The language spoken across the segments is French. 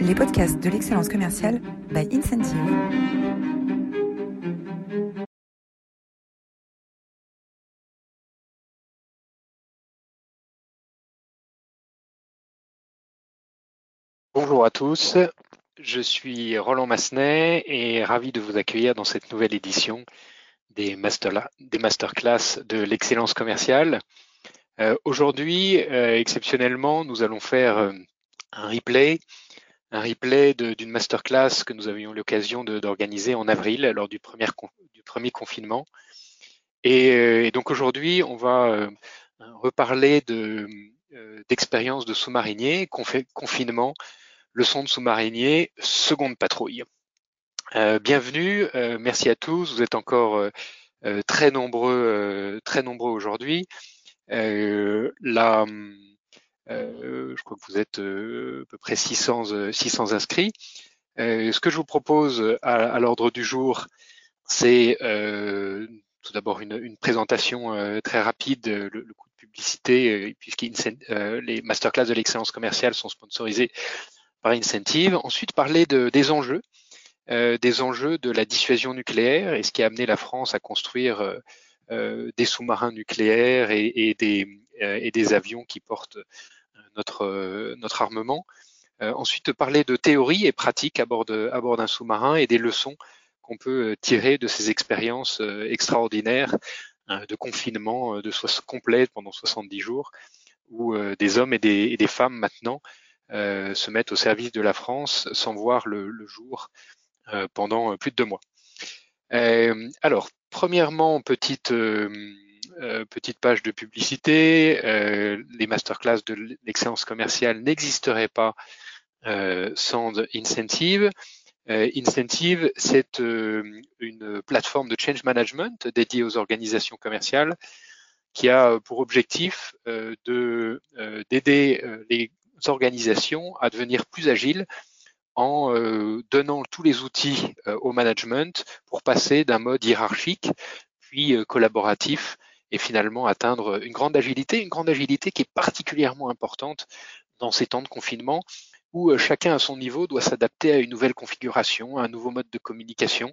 les podcasts de l'excellence commerciale by Incentive. Bonjour à tous, je suis Roland Massenet et ravi de vous accueillir dans cette nouvelle édition des, master, des masterclass de l'excellence commerciale. Euh, Aujourd'hui, euh, exceptionnellement, nous allons faire euh, un replay, un replay d'une masterclass que nous avions l'occasion d'organiser en avril lors du premier, du premier confinement. Et, euh, et donc aujourd'hui, on va euh, reparler de, de sous-mariniers, confinement, leçon de sous-marinier, seconde patrouille. Euh, bienvenue, euh, merci à tous. Vous êtes encore euh, très nombreux, très nombreux aujourd'hui. la, je crois que vous êtes à peu près 600, 600 inscrits. ce que je vous propose à, à l'ordre du jour, c'est tout d'abord une, une, présentation très rapide, le, le, coup de publicité, puisque les masterclass de l'excellence commerciale sont sponsorisés par Incentive. Ensuite, parler de, des enjeux, euh, des enjeux de la dissuasion nucléaire et ce qui a amené la France à construire euh, euh des sous-marins nucléaires et, et, des, euh, et, des, avions qui portent notre, notre armement. ensuite, parler de théorie et pratique à bord, d'un sous-marin et des leçons qu'on peut tirer de ces expériences extraordinaires de confinement de soix complet pendant 70 jours, où des hommes et des, et des femmes maintenant euh, se mettent au service de la France sans voir le, le jour euh, pendant plus de deux mois. Euh, alors, premièrement, petite petite page de publicité. les masterclass de l'excellence commerciale n'existeraient pas sans Incentive. Incentive, c'est une plateforme de change management dédiée aux organisations commerciales qui a pour objectif de d'aider les organisations à devenir plus agiles en euh, donnant tous les outils euh, au management pour passer d'un mode hiérarchique puis euh, collaboratif et finalement atteindre une grande agilité, une grande agilité qui est particulièrement importante dans ces temps de confinement où chacun à son niveau doit s'adapter à une nouvelle configuration, à un nouveau mode de communication,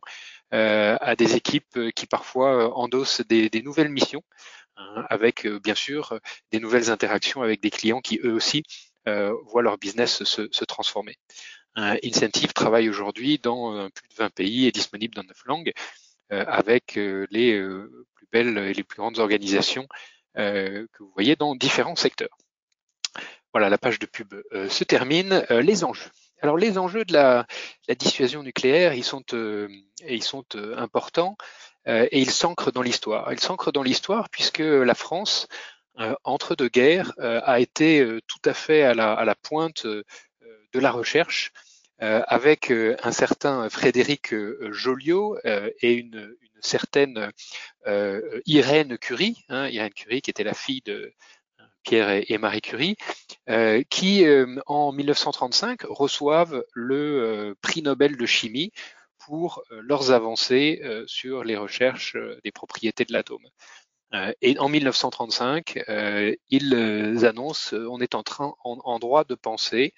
à des équipes qui parfois endossent des, des nouvelles missions, hein, avec bien sûr des nouvelles interactions avec des clients qui eux aussi euh, voient leur business se, se transformer. Incentive travaille aujourd'hui dans euh, plus de 20 pays et disponible dans 9 langues euh, avec les plus belles et les plus grandes organisations que vous voyez dans différents secteurs. Voilà, la page de pub se termine. les enjeux. Alors les enjeux de la, dissuasion nucléaire, ils sont, euh, euh, importants euh, et ils s'ancrent dans l'histoire. Ils s'ancrent dans l'histoire puisque la France euh, entre deux guerres, euh, a été euh, tout à fait à la pointe de la recherche avec un certain Frédéric Joliot et une, une certaine Irène Curie, hein, Irène Curie qui était la fille de Pierre et, Marie Curie, euh, qui en 1935 reçoivent le prix Nobel de chimie pour leurs avancées sur les recherches des propriétés de l'atome. Euh, et en 1935, euh, ils euh, annoncent on est en train, en, droit de penser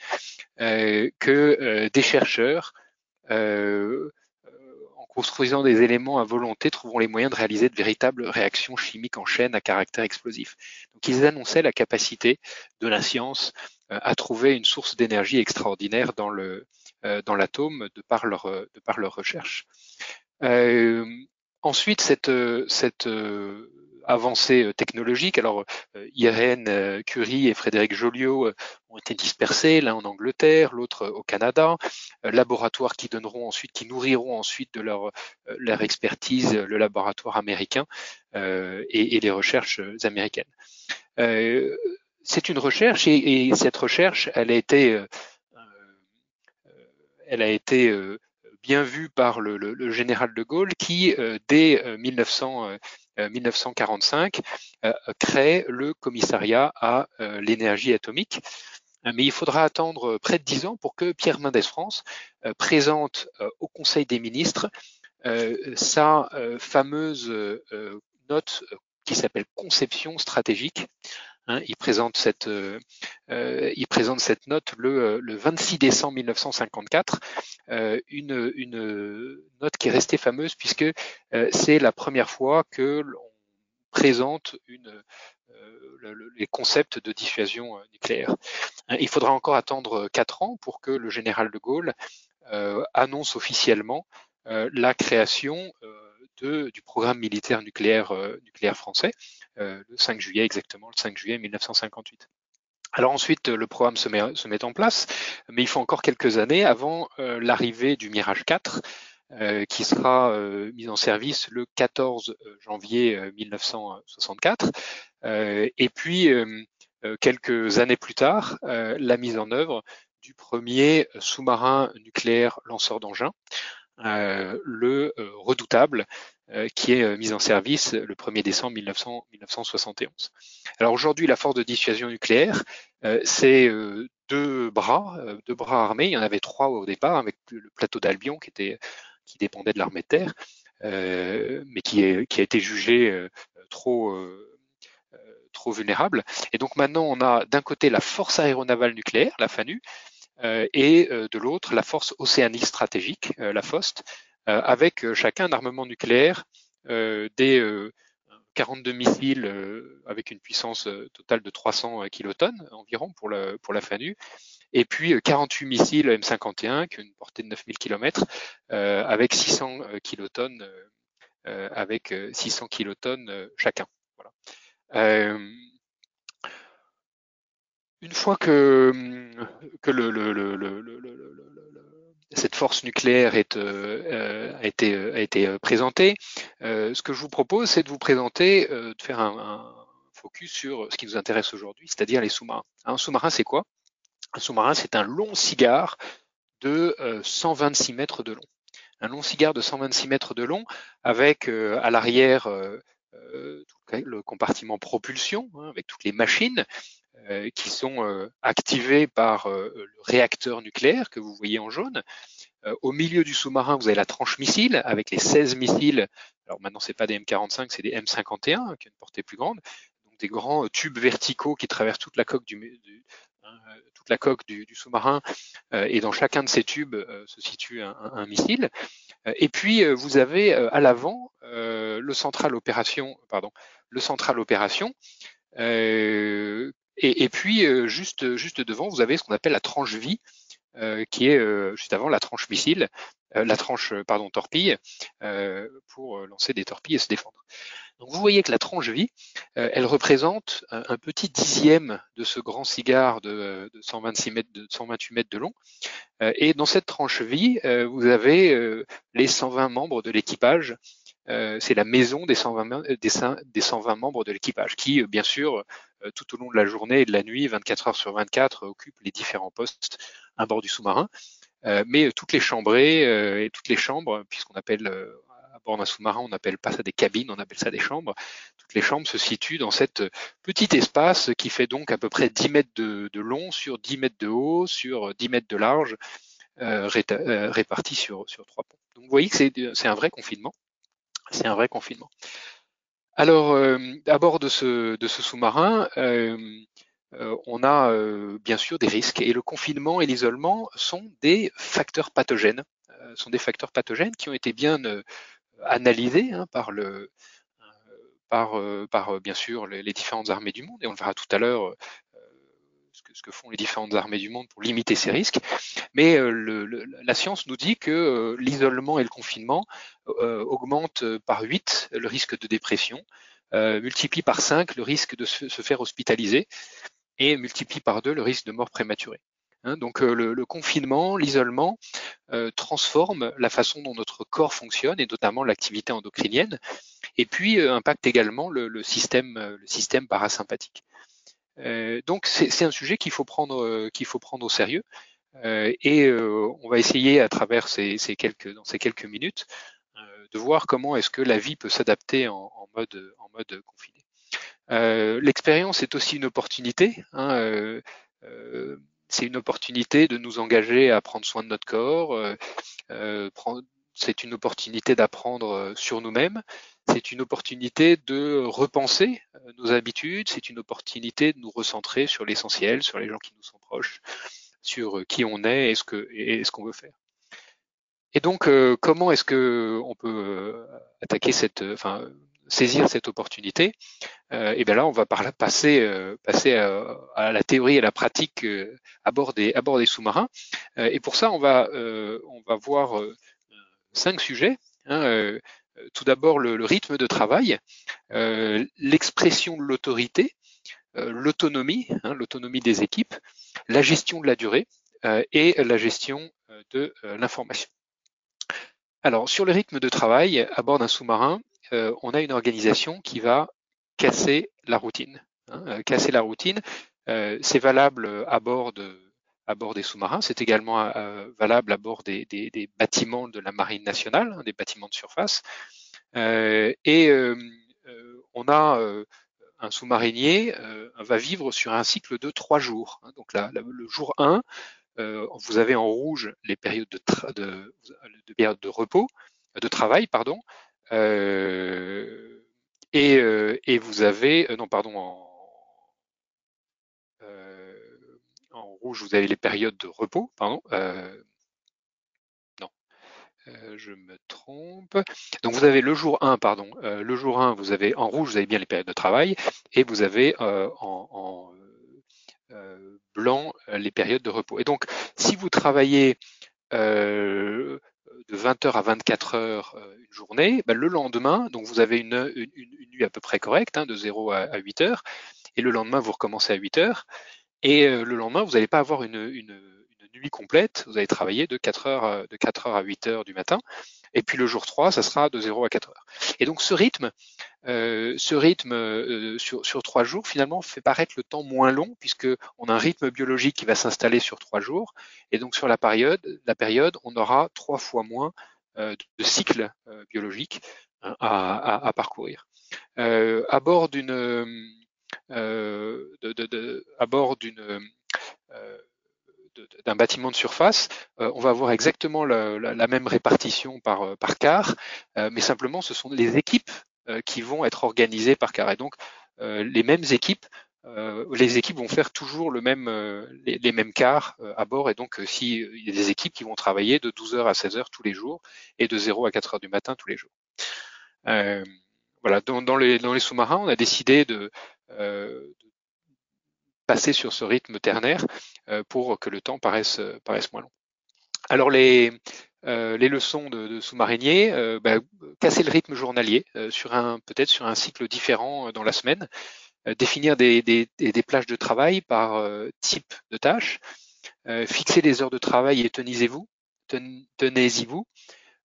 que des chercheurs en construisant des éléments à volonté, trouveront les moyens de réaliser de véritables réactions chimiques en chaîne à caractère explosif. Donc ils annonçaient la capacité de la science à trouver une source d'énergie extraordinaire dans le dans l'atome de par leur de par leur recherche. Euh, ensuite, cette cette avancées euh, technologiques. Alors, euh, Irène euh, Curie et Frédéric Joliot ont été dispersés, l'un en Angleterre, l'autre au Canada, laboratoires qui donneront ensuite, qui nourriront ensuite de leur, expertise le laboratoire américain et, les recherches américaines. c'est une recherche et, et, cette recherche, elle a été, elle a été bien vue par le, le, le, général de Gaulle qui, dès 1900, 1945 euh, euh, crée le commissariat à euh, l'énergie atomique. Mais il faudra attendre près de dix ans pour que Pierre Mendès France présente au Conseil des ministres sa fameuse note qui s'appelle conception stratégique, Hein, il, présente cette, euh, euh, il présente cette note le, le 26 décembre 1954, euh, une, note qui est restée fameuse puisque c'est la première fois que l'on présente les concepts de dissuasion nucléaire. Hein, il faudra encore attendre quatre ans pour que le général de Gaulle annonce officiellement la création du programme militaire nucléaire, nucléaire français. Euh, le 5 juillet exactement, le 5 juillet 1958. Alors ensuite, le programme se met, se met en place, mais il faut encore quelques années avant euh, l'arrivée du Mirage 4, euh, qui sera mis en service le 14 janvier 1964. et puis, quelques années plus tard, la mise en œuvre du premier sous-marin nucléaire lanceur d'engins, le redoutable, euh, qui est euh, mise en service le 1er décembre 1971. Alors aujourd'hui, la force de dissuasion nucléaire, euh, c'est deux bras, deux bras armés. Il y en avait trois au départ, avec le plateau d'Albion qui était qui dépendait de l'armée de terre, mais qui, est, qui a été jugé trop trop vulnérable. Et donc maintenant, on a d'un côté la force aéronavale nucléaire, la FANU, et de l'autre la force océanique stratégique, la FOST, euh, avec euh, chacun un armement nucléaire, euh, des 42 missiles avec une puissance totale de 300 kilotonnes environ pour la, pour la FANU, et puis 48 missiles M51 qui ont une portée de 9000 km avec 600 kilotonnes avec 600 kilotonnes chacun. Voilà. Une fois que, que le, le, le, cette force nucléaire est, euh, a été, a été présentée. Euh, ce que je vous propose, c'est de vous présenter, euh, de faire un, un, focus sur ce qui nous intéresse aujourd'hui, c'est-à-dire les sous-marins. Un sous-marin, c'est quoi Un sous-marin, c'est un long cigare de 126 mètres de long. Un long cigare de 126 mètres de long avec à l'arrière le compartiment propulsion, hein, avec toutes les machines, euh, qui sont euh, activés par euh, le réacteur nucléaire que vous voyez en jaune. au milieu du sous-marin, vous avez la tranche missile avec les 16 missiles. Alors maintenant, c'est pas des M45, c'est des M51 qui ont une portée plus grande. Donc des grands tubes verticaux qui traversent toute la coque du, du toute la coque du, du sous-marin. et dans chacun de ces tubes se situe un, un, missile. Et puis vous avez à l'avant le central opération, pardon, le central opération euh, et, et puis, euh, juste, juste devant, vous avez ce qu'on appelle la tranche vie, euh, qui est euh, juste avant la tranche missile, la tranche pardon torpille, pour lancer des torpilles et se défendre. Donc vous voyez que la tranche vie, elle représente un, petit dixième de ce grand cigare de, de 126 mètres, de 128 mètres de long. et dans cette tranche vie, vous avez les 120 membres de l'équipage c'est la maison des 120, des, des 120 membres de l'équipage qui, bien sûr, tout au long de la journée et de la nuit, 24 heures sur 24, occupent les différents postes à bord du sous-marin. Euh, mais toutes les chambrées et toutes les chambres, puisqu'on appelle à bord d'un sous-marin, on n'appelle pas ça des cabines, on appelle ça des chambres. Toutes les chambres se situent dans cet petit espace qui fait donc à peu près 10 mètres de, de long sur 10 mètres de haut sur 10 mètres de large, euh, répartis sur, sur trois ponts. Donc vous voyez que c'est un vrai confinement. C'est un vrai confinement. Alors, euh, à bord de ce, de ce sous-marin, euh, euh, on a bien sûr des risques et le confinement et l'isolement sont des facteurs pathogènes, sont des facteurs pathogènes qui ont été bien analysés hein, par bien sûr les, différentes armées du monde et on le verra tout à l'heure ce que, font les différentes armées du monde pour limiter ces risques. Mais euh, la science nous dit que euh, l'isolement et le confinement euh, augmentent par 8 le risque de dépression, multiplient par 5 le risque de se, faire hospitaliser et multiplient par 2 le risque de mort prématurée. Hein, donc le, confinement, l'isolement transforme la façon dont notre corps fonctionne et notamment l'activité endocrinienne, et puis impacte également le, système, le système parasympathique. Euh, donc c'est un sujet qu'il faut prendre euh, qu'il faut prendre au sérieux euh, et on va essayer à travers ces, ces, quelques dans ces quelques minutes de voir comment est-ce que la vie peut s'adapter en, en, mode en mode confiné. L'expérience est aussi une opportunité. Hein, c'est une opportunité de nous engager à prendre soin de notre corps. c'est une opportunité d'apprendre sur nous-mêmes. C'est une opportunité de repenser nos habitudes, c'est une opportunité de nous recentrer sur l'essentiel, sur les gens qui nous sont proches, sur qui on est et ce qu'on veut faire. Et donc, comment est-ce que on peut attaquer cette, enfin, saisir cette opportunité, euh, et bien là, on va par là passer, euh, passer à, la théorie et à la pratique euh, à bord des, à bord des sous-marins. et pour ça, on va, on va voir cinq sujets. Hein, tout d'abord, le, rythme de travail, l'expression de l'autorité, l'autonomie, hein, l'autonomie des équipes, la gestion de la durée et la gestion de l'information. Alors, sur le rythme de travail à bord d'un sous-marin, euh, on a une organisation qui va casser la routine. Hein, euh, casser la routine, euh, c'est valable à bord à bord des sous-marins, c'est également valable à bord des, bâtiments de la marine nationale, hein, des bâtiments de surface. et on a un sous-marinier va vivre sur un cycle de trois jours. Hein. donc là, le jour 1, vous avez en rouge les périodes de, repos, de travail, pardon. Euh, et, euh, vous avez, euh, non pardon, en, rouge vous avez les périodes de repos, pardon. non, je me trompe. Donc vous avez le jour 1, pardon. le jour 1, vous avez en rouge, vous avez bien les périodes de travail, et vous avez en, blanc les périodes de repos. Et donc, si vous travaillez euh, de 20h à 24 heures euh, une journée, bah, le lendemain, donc vous avez une, nuit à peu près correcte, hein, de 0 à, 8 heures, et le lendemain, vous recommencez à 8 heures, et euh, le lendemain, vous n'allez pas avoir une, nuit complète, vous allez travailler de 4 heures, euh, de 4 heures à 8 heures du matin, et puis le jour 3, ça sera de 0 à 4 heures. Et donc ce rythme, euh, ce rythme euh, sur, sur 3 jours, finalement, fait paraître le temps moins long, puisqu'on a un rythme biologique qui va s'installer sur 3 jours. Et donc sur la période, la période on aura 3 fois moins euh, de cycles biologiques hein, à, à, parcourir. à bord d'une de, de, à bord d'une d'un bâtiment de surface, euh, on va avoir exactement la, même répartition par, euh, par quart, euh, mais simplement ce sont les équipes qui vont être organisées par quart. Et donc les mêmes équipes, les équipes vont faire toujours le même, les, mêmes quarts à bord. Et donc si il y a des équipes qui vont travailler de 12h à 16h tous les jours et de 0 à 4h du matin tous les jours. voilà, dans, les, dans les sous-marins, on a décidé de, de passer sur ce rythme ternaire euh, pour que le temps paraisse, euh, moins long. Alors les, euh, leçons de, sous-marinier, bah, casser le rythme journalier sur un peut-être sur un cycle différent dans la semaine, définir des, plages de travail par type de tâche, fixer les heures de travail et tenez-vous, tenez-y-vous.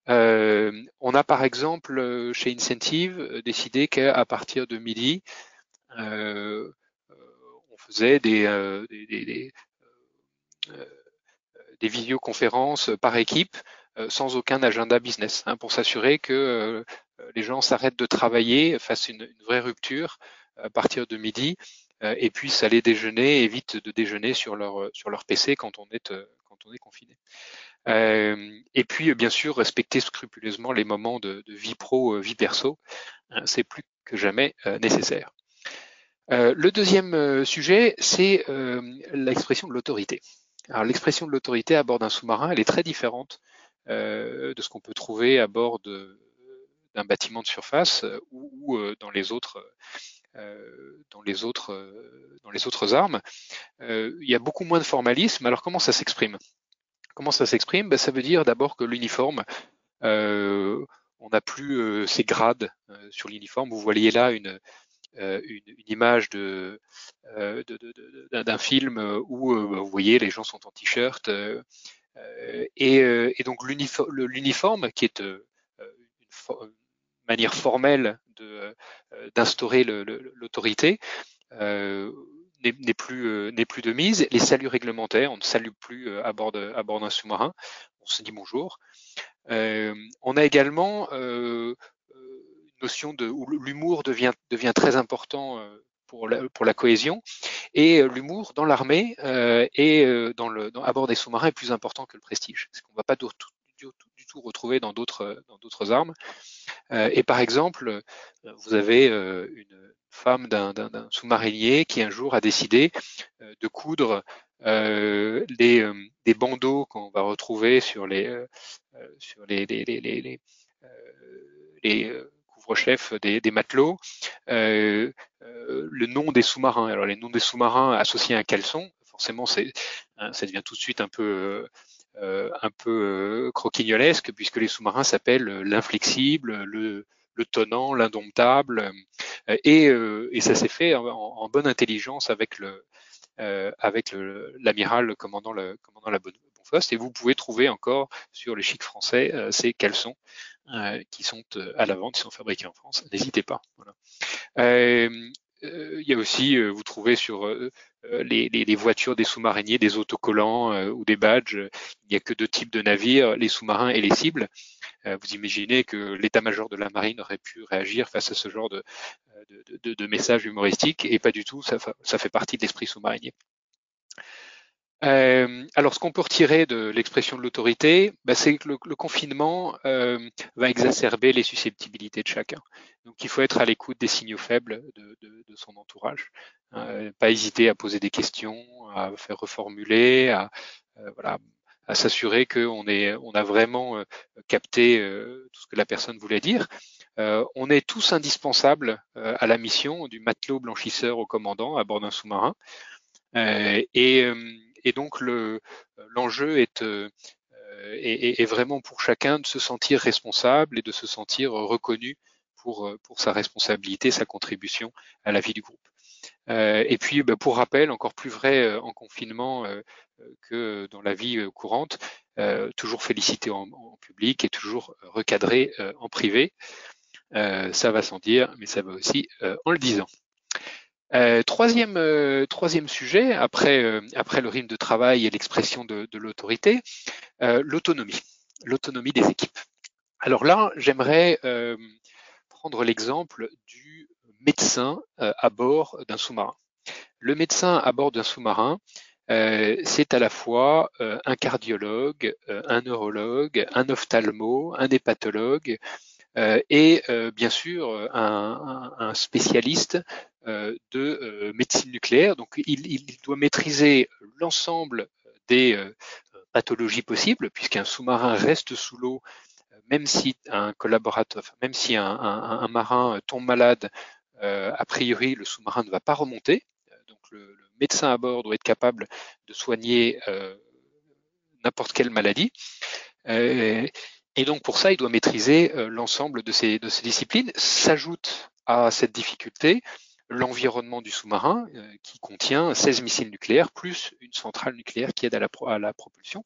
on a par exemple chez Incentive décidé qu'à partir de midi, faisait des, euh, des, euh, des, visioconférences par équipe euh, sans aucun agenda business, hein, pour s'assurer que les gens s'arrêtent de travailler, fassent une, une, vraie rupture à partir de midi et puissent aller déjeuner, évitent de déjeuner sur leur sur leur PC quand on est quand on est confiné. et puis bien sûr respecter scrupuleusement les moments de, de vie pro, vie perso, hein, c'est plus que jamais nécessaire. Euh, le deuxième euh, sujet, c'est euh, l'expression de l'autorité. Alors l'expression de l'autorité à bord d'un sous-marin, elle est très différente de ce qu'on peut trouver à bord d'un bâtiment de surface ou, dans les autres dans les autres dans les autres armes. il y a beaucoup moins de formalisme. Alors comment ça s'exprime? Comment ça s'exprime? Ben, Ça veut dire d'abord que l'uniforme, on n'a plus ces grades sur l'uniforme. Vous voyez là une, une, une, image de, euh, d'un film où euh, vous voyez les gens sont en t-shirt et, et, donc l'uniforme qui est une, manière formelle de, d'instaurer l'autorité n'est plus n'est plus de mise. Les saluts réglementaires, on ne salue plus à bord à bord d'un sous-marin. On se dit bonjour. Euh, on a également euh, où l'humour devient, très important euh, pour la, cohésion. Et euh, l'humour dans l'armée euh, et dans le, à bord des sous-marins est plus important que le prestige. Parce qu'on ne va pas du tout retrouver dans d'autres armes. et par exemple, vous avez une femme d'un sous-marinier qui un jour a décidé de coudre les, des bandeaux qu'on va retrouver sur les couvre-chefs des, matelots, euh, le nom des sous-marins. Alors les noms des sous-marins associés à un caleçon, forcément, hein, ça devient tout de suite un peu euh, un peu euh, croquignolesque puisque les sous-marins s'appellent l'inflexible, le, tonnant, l'indomptable, et, ça s'est fait en, bonne intelligence avec le avec l'amiral commandant, la bonne et vous pouvez trouver encore sur les chics français ces caleçons qui sont à la vente, qui sont fabriqués en France. N'hésitez pas. Euh, il y a aussi, euh, vous trouvez sur euh, les, les, voitures des sous-mariniers des autocollants ou des badges. Il n'y a que deux types de navires, les sous-marins et les cibles. vous imaginez que l'état-major de la marine aurait pu réagir face à ce genre de, de, de, de messages humoristiques et pas du tout, ça, ça fait partie de l'esprit sous-marinier. Euh, alors, ce qu'on peut retirer de l'expression de l'autorité, bah, c'est que le, confinement euh, va exacerber les susceptibilités de chacun. Donc, il faut être à l'écoute des signaux faibles de, son entourage, euh, pas hésiter à poser des questions, à faire reformuler, à voilà, à s'assurer qu'on on a vraiment capté tout ce que la personne voulait dire. on est tous indispensables à la mission du matelot blanchisseur au commandant à bord d'un sous-marin. et et donc l'enjeu est, euh, est, vraiment pour chacun de se sentir responsable et de se sentir reconnu pour, pour sa responsabilité, sa contribution à la vie du groupe. Euh, et puis, bah, pour rappel, encore plus vrai euh, en confinement que dans la vie courante, toujours félicité en, en, public et toujours recadré en privé. ça va sans dire, mais ça va aussi en le disant. Euh, troisième, euh, troisième sujet, après, euh, après le rythme de travail et l'expression de, de l'autorité, l'autonomie, l'autonomie des équipes. Alors là, j'aimerais prendre l'exemple du médecin à bord d'un sous-marin. Le médecin à bord d'un sous-marin, c'est à la fois un cardiologue, un neurologue, un ophtalmo, un hépatologue, et bien sûr un, un, spécialiste euh, de euh, médecine nucléaire. Donc, il, doit maîtriser l'ensemble des euh, pathologies possibles, puisqu'un sous-marin reste sous l'eau, même si un collaborateur, même si un, marin tombe malade, a priori, le sous-marin ne va pas remonter. Donc, le, médecin à bord doit être capable de soigner n'importe quelle maladie. Et donc, pour ça, il doit maîtriser l'ensemble de ces, de ces disciplines. S'ajoute à cette difficulté l'environnement du sous-marin euh, qui contient 16 missiles nucléaires plus une centrale nucléaire qui aide à la, à la propulsion.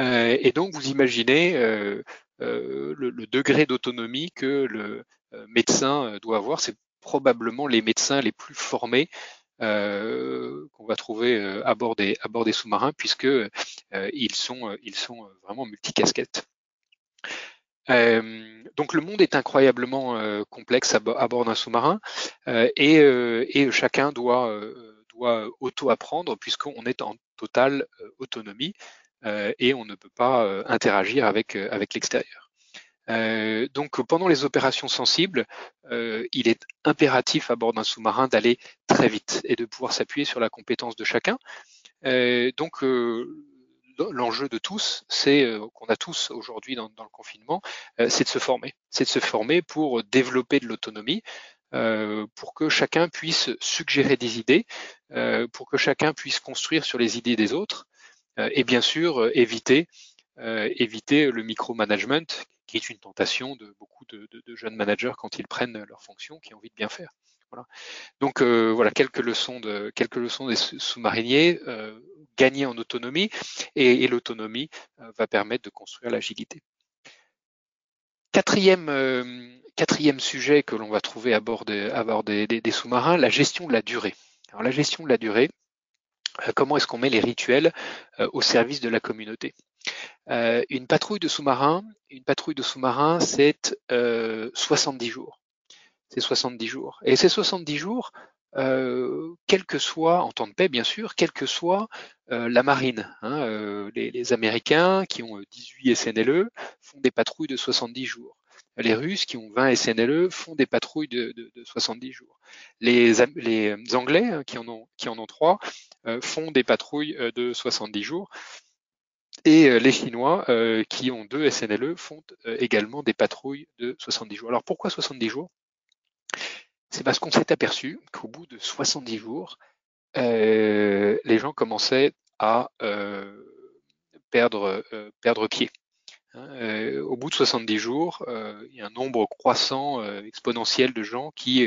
Euh, et donc vous imaginez euh, le, degré d'autonomie que le médecin doit avoir. C'est probablement les médecins les plus formés qu'on va trouver à bord des, des sous-marins puisque ils sont ils sont vraiment multicasquettes. Euh, donc le monde est incroyablement euh, complexe à, bord d'un sous-marin euh, et, et, chacun doit, doit auto-apprendre puisqu'on est en totale autonomie et on ne peut pas interagir avec, avec l'extérieur. donc pendant les opérations sensibles, il est impératif à bord d'un sous-marin d'aller très vite et de pouvoir s'appuyer sur la compétence de chacun. donc l'enjeu de tous, c'est euh, qu'on a tous aujourd'hui dans, le confinement, euh, c'est de se former. C'est de se former pour développer de l'autonomie, euh, pour que chacun puisse suggérer des idées, pour que chacun puisse construire sur les idées des autres, et bien sûr éviter éviter le micromanagement, qui est une tentation de beaucoup de, jeunes managers quand ils prennent leurs fonctions, qui ont envie de bien faire. Voilà. Donc voilà quelques leçons de quelques leçons des sous-mariniers gagner en autonomie et, l'autonomie euh, va permettre de construire l'agilité. Quatrième, euh, quatrième sujet que l'on va trouver à bord, des, sous-marins, la gestion de la durée. Alors la gestion de la durée, euh, comment est-ce qu'on met les rituels au service de la communauté? Une patrouille de sous-marins, une patrouille de sous-marins, c'est 70 jours. C'est 70 jours. Et ces 70 jours, quel que soit, en temps de paix bien sûr, quelle que soit la marine. Hein, les, les, Américains qui ont 18 SNLE font des patrouilles de 70 jours. Les Russes qui ont 20 SNLE font des patrouilles de, de, de 70 jours. Les, les, Anglais hein, qui en ont, qui en ont 3 font des patrouilles de 70 jours. Et les Chinois qui ont deux SNLE font également des patrouilles de 70 jours. Alors pourquoi 70 jours? C'est parce qu'on s'est aperçu qu'au bout de 70 jours, les gens commençaient à perdre, perdre pied. Hein. au bout de 70 jours, il y a un nombre croissant exponentiel de gens qui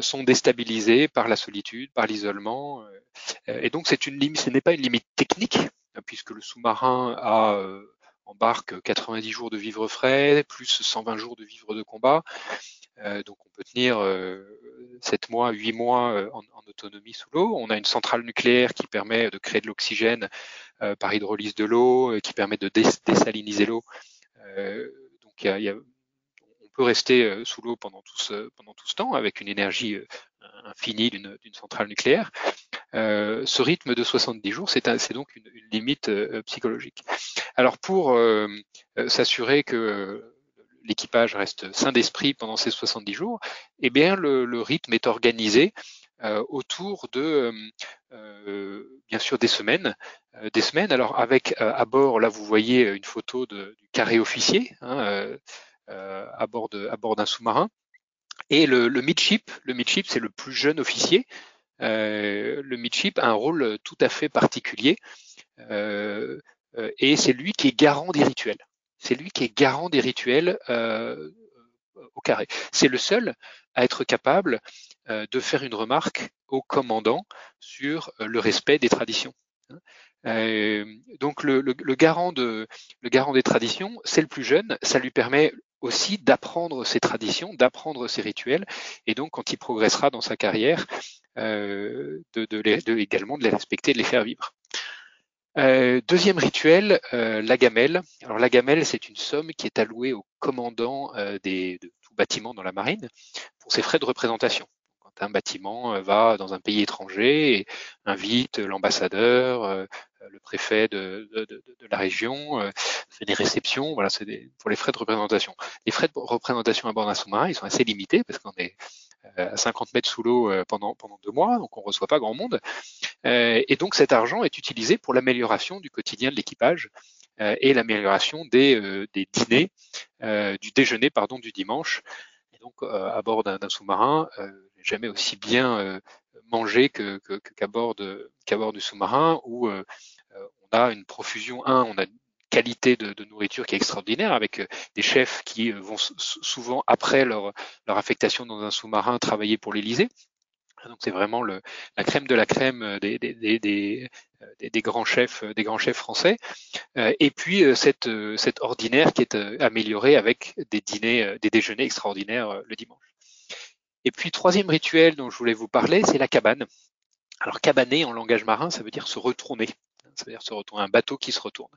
sont déstabilisés par la solitude, par l'isolement. et donc c'est une limite, ce n'est pas une limite technique, puisque le sous-marin a embarque 90 jours de vivre frais, plus 120 jours de vivre de combat. Donc on peut tenir 7 mois, 8 mois en, autonomie sous l'eau. On a une centrale nucléaire qui permet de créer de l'oxygène par hydrolyse de l'eau, qui permet de désaliniser l'eau. donc il y a, on peut rester sous l'eau pendant tout ce, pendant tout ce temps avec une énergie infinie d'une centrale nucléaire. Euh, ce rythme de 70 jours, c'est donc une, une limite euh, psychologique. Alors pour euh, s'assurer que l'équipage reste sain d'esprit pendant ces 70 jours, eh bien le, rythme est organisé autour de bien sûr des semaines, des semaines. Alors avec à bord, là vous voyez une photo du carré officier hein, à bord d'un sous-marin. Et le, le midship, le midship, c'est le plus jeune officier. Euh, le midship a un rôle tout à fait particulier euh, euh, et c'est lui qui est garant des rituels. C'est lui qui est garant des rituels au carré. C'est le seul à être capable de faire une remarque au commandant sur le respect des traditions. donc le, garant des traditions, c'est le plus jeune. Ça lui permet aussi d'apprendre ses traditions, d'apprendre ses rituels, et donc quand il progressera dans sa carrière, euh, également de les respecter, de les faire vivre. Euh, deuxième rituel, euh, la gamelle. Alors la gamelle, c'est une somme qui est allouée au commandant des, de tout bâtiment dans la marine pour ses frais de représentation. Un bâtiment va dans un pays étranger et invite l'ambassadeur, le préfet de, de, de, de, la région, fait des réceptions, voilà, c'est pour les frais de représentation. Les frais de représentation à bord d'un sous-marin, ils sont assez limités parce qu'on est euh, à 50 mètres sous l'eau euh, pendant, pendant deux mois, donc on ne reçoit pas grand monde. Euh, et donc cet argent est utilisé pour l'amélioration du quotidien de l'équipage et l'amélioration des, des dîners, du déjeuner pardon du dimanche. Donc à bord d'un sous-marin, jamais aussi bien mangé que qu'à qu'à bord du sous-marin où on a une profusion. Un, on a qualité de, nourriture qui est extraordinaire, avec euh, des chefs qui euh, vont souvent, après leur, leur affectation dans un sous-marin, travailler pour l'Élysée. Donc c'est vraiment le, la crème de la crème euh, des, des, des, des, grands chefs, des grands chefs français. Et puis cette, cette ordinaire qui est améliorée avec des dîners, des déjeuners extraordinaires le dimanche. Et puis troisième rituel dont je voulais vous parler, c'est la cabane. Alors cabaner en langage marin, ça veut dire se retourner. Ça veut dire se retourner, un bateau qui se retourne.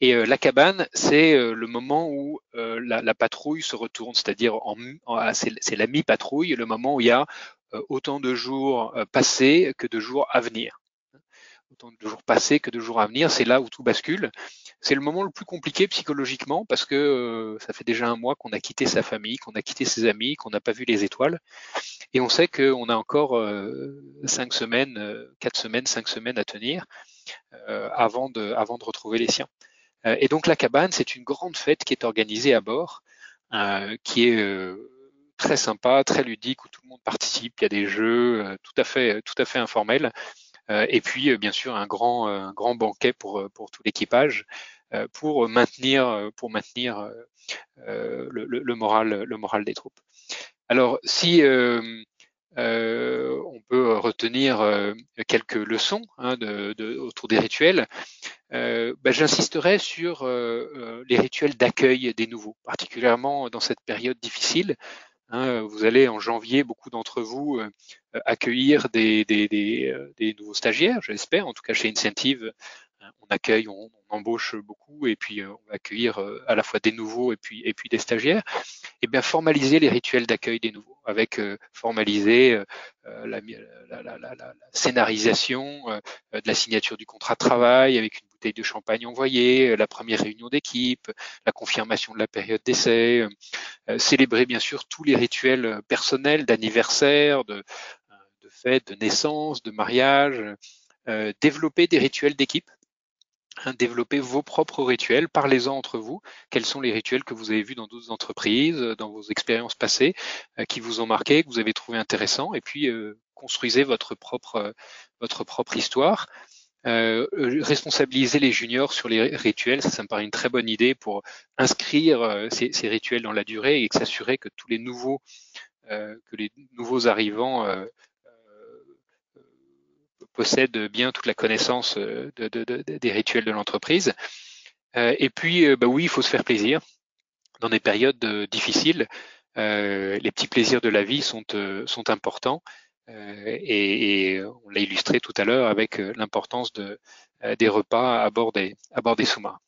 Et euh, la cabane, c'est euh, le moment où euh, la, la, patrouille se retourne, c'est-à-dire en, ah, c'est la mi-patrouille, le moment où il y a autant de jours passés que de jours à venir. Autant de jours passés que de jours à venir, c'est là où tout bascule. C'est le moment le plus compliqué psychologiquement parce que ça fait déjà un mois qu'on a quitté sa famille, qu'on a quitté ses amis, qu'on n'a pas vu les étoiles, et on sait qu'on a encore cinq semaines, quatre semaines, cinq semaines à tenir avant de, avant de retrouver les siens. Euh, et donc la cabane, c'est une grande fête qui est organisée à bord, euh, qui est euh, très sympa, très ludique, où tout le monde participe. Il y a des jeux tout à fait, tout à fait informels. et puis, bien sûr, un grand, grand banquet pour, pour tout l'équipage pour maintenir, pour maintenir le, moral, le moral des troupes. Alors, si euh, on peut retenir euh, quelques leçons hein, autour des rituels. Euh, ben, J'insisterai sur euh, les rituels d'accueil des nouveaux, particulièrement dans cette période difficile. Hein, vous allez en janvier, beaucoup d'entre vous, accueillir des, des, des, des, nouveaux stagiaires, j'espère, en tout cas chez Incentive, un, on accueille, on, embauche beaucoup et puis on va accueillir à la fois des nouveaux et puis et puis des stagiaires. Et bien formaliser les rituels d'accueil des nouveaux, avec formaliser la, scénarisation de la signature du contrat de travail, avec une bouteille de champagne envoyée, la première réunion d'équipe, la confirmation de la période d'essai, célébrer bien sûr tous les rituels personnels d'anniversaire, de, de fête, de naissance, de mariage, développer des rituels d'équipe Hein, développer vos propres rituels, parlez-en entre vous. Quels sont les rituels que vous avez vus dans d'autres entreprises, euh, dans vos expériences passées, euh, qui vous ont marqué, que vous avez trouvé intéressant, et puis euh, construisez votre propre votre propre histoire. Responsabiliser les juniors sur les rituels, ça, me paraît une très bonne idée pour inscrire ces, ces, rituels dans la durée et s'assurer que tous les nouveaux que les nouveaux arrivants possède bien toute la connaissance euh, des rituels de l'entreprise. Euh, et puis, euh, bah oui, il faut se faire plaisir dans des périodes difficiles. les petits plaisirs de la vie sont, sont importants. Et, on l'a illustré tout à l'heure avec l'importance de, des repas à bord des, à bord des sous-marins.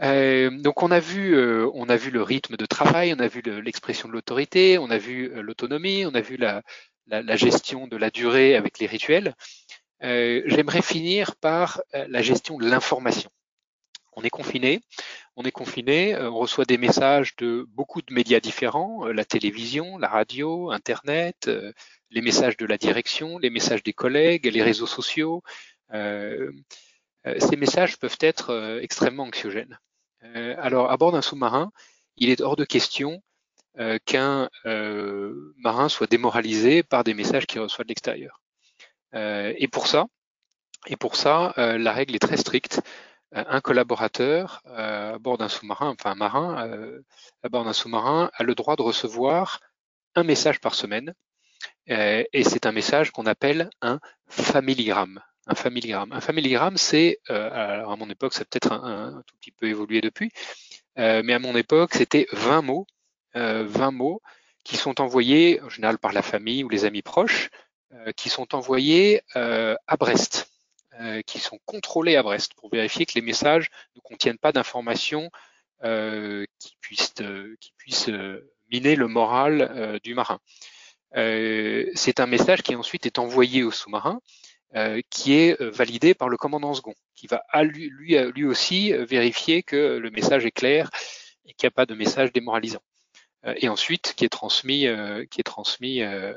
donc on a vu, on a vu le rythme de travail, on a vu l'expression de l'autorité, on a vu l'autonomie, on a vu la, la, gestion de la durée avec les rituels, euh, j'aimerais finir par euh, la gestion de l'information. On est confiné, on est confiné, euh, on reçoit des messages de beaucoup de médias différents, la télévision, la radio, Internet, les messages de la direction, les messages des collègues, les réseaux sociaux. ces messages peuvent être extrêmement anxiogènes. alors, à bord d'un sous-marin, il est hors de question euh, qu'un euh, marin soit démoralisé par des messages qu'il reçoit de l'extérieur. Euh, et pour ça, et pour ça, la règle est très stricte. Un collaborateur à bord d'un sous-marin, enfin un marin à bord d'un sous-marin, a le droit de recevoir un message par semaine. et c'est un message qu'on appelle un familigramme. Un familigramme. Un familigramme, c'est, alors à mon époque, ça peut-être un, un, tout petit peu évolué depuis, mais à mon époque, c'était 20 mots 20 euh, mots qui sont envoyés en général par la famille ou les amis proches, euh, qui sont envoyés euh, à Brest, qui sont contrôlés à Brest pour vérifier que les messages ne contiennent pas d'informations qui puissent, qui puissent miner le moral du marin. c'est un message qui ensuite est envoyé au sous-marin, qui est validé par le commandant second, qui va lui, aussi vérifier que le message est clair et qu'il n'y a pas de message démoralisant. Euh, et ensuite qui est transmis, euh, transmis euh,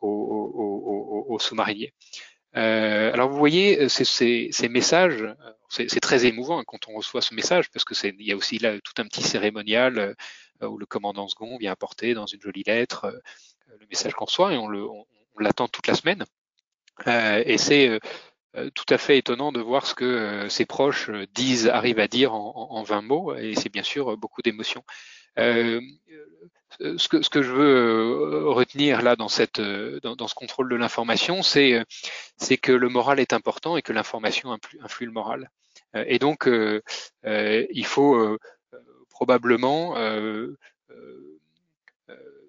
aux, sous-mariniers. alors vous voyez, ces, messages, c'est très émouvant hein, quand on reçoit ce message parce que il y a aussi là tout un petit cérémonial où le commandant second vient apporter dans une jolie lettre le message qu'on reçoit et on, le, on, l'attend toute la semaine. et c'est tout à fait étonnant de voir ce que ses proches disent, arrivent à dire en, en 20 mots, et c'est bien sûr beaucoup d'émotions. Euh, ce que, ce que, je veux euh, retenir là dans, cette, euh, dans, ce contrôle de l'information, c'est que le moral est important et que l'information influe, le moral. Et donc, il faut probablement